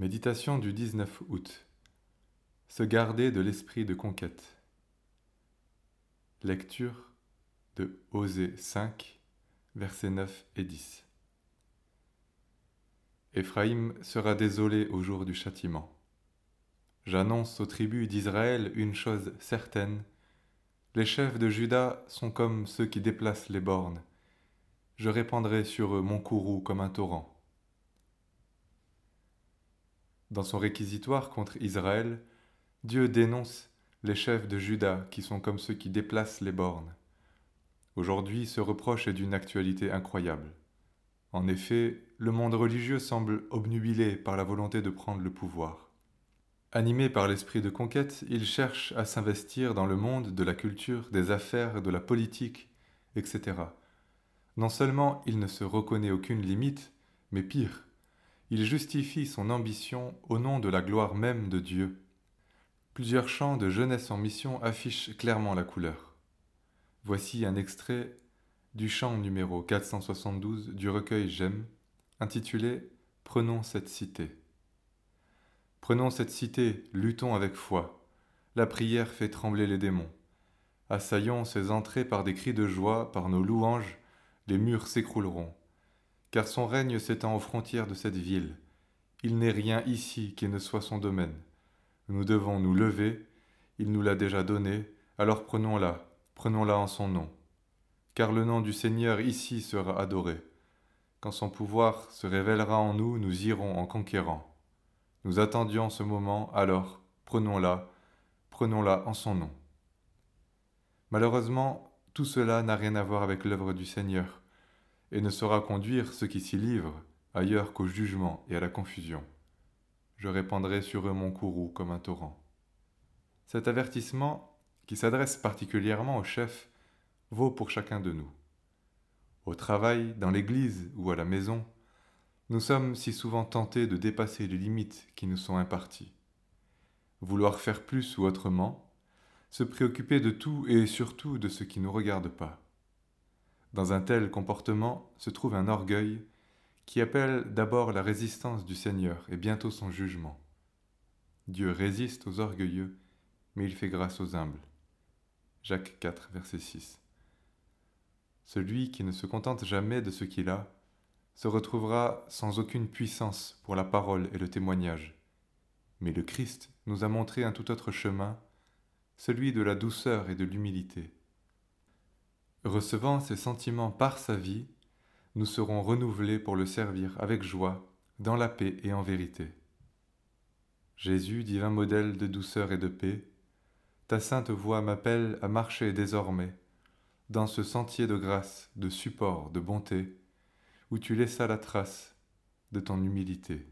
Méditation du 19 août. Se garder de l'esprit de conquête. Lecture de Osée 5, versets 9 et 10. Éphraïm sera désolé au jour du châtiment. J'annonce aux tribus d'Israël une chose certaine. Les chefs de Juda sont comme ceux qui déplacent les bornes. Je répandrai sur eux mon courroux comme un torrent. Dans son réquisitoire contre Israël, Dieu dénonce les chefs de Juda qui sont comme ceux qui déplacent les bornes. Aujourd'hui, ce reproche est d'une actualité incroyable. En effet, le monde religieux semble obnubilé par la volonté de prendre le pouvoir. Animé par l'esprit de conquête, il cherche à s'investir dans le monde de la culture, des affaires, de la politique, etc. Non seulement il ne se reconnaît aucune limite, mais pire, il justifie son ambition au nom de la gloire même de Dieu. Plusieurs chants de jeunesse en mission affichent clairement la couleur. Voici un extrait du chant numéro 472 du recueil J'aime, intitulé Prenons cette cité. Prenons cette cité, luttons avec foi. La prière fait trembler les démons. Assaillons ses entrées par des cris de joie, par nos louanges, les murs s'écrouleront car son règne s'étend aux frontières de cette ville. Il n'est rien ici qui ne soit son domaine. Nous devons nous lever, il nous l'a déjà donné, alors prenons-la, prenons-la en son nom. Car le nom du Seigneur ici sera adoré. Quand son pouvoir se révélera en nous, nous irons en conquérant. Nous attendions ce moment, alors prenons-la, prenons-la en son nom. Malheureusement, tout cela n'a rien à voir avec l'œuvre du Seigneur et ne saura conduire ceux qui s'y livrent ailleurs qu'au jugement et à la confusion. Je répandrai sur eux mon courroux comme un torrent. Cet avertissement, qui s'adresse particulièrement aux chefs, vaut pour chacun de nous. Au travail, dans l'église ou à la maison, nous sommes si souvent tentés de dépasser les limites qui nous sont imparties. Vouloir faire plus ou autrement, se préoccuper de tout et surtout de ce qui ne nous regarde pas. Dans un tel comportement se trouve un orgueil qui appelle d'abord la résistance du Seigneur et bientôt son jugement. Dieu résiste aux orgueilleux, mais il fait grâce aux humbles. Jacques 4, verset 6. Celui qui ne se contente jamais de ce qu'il a se retrouvera sans aucune puissance pour la parole et le témoignage. Mais le Christ nous a montré un tout autre chemin, celui de la douceur et de l'humilité. Recevant ces sentiments par sa vie, nous serons renouvelés pour le servir avec joie, dans la paix et en vérité. Jésus, divin modèle de douceur et de paix, ta sainte voix m'appelle à marcher désormais dans ce sentier de grâce, de support, de bonté, où tu laissas la trace de ton humilité.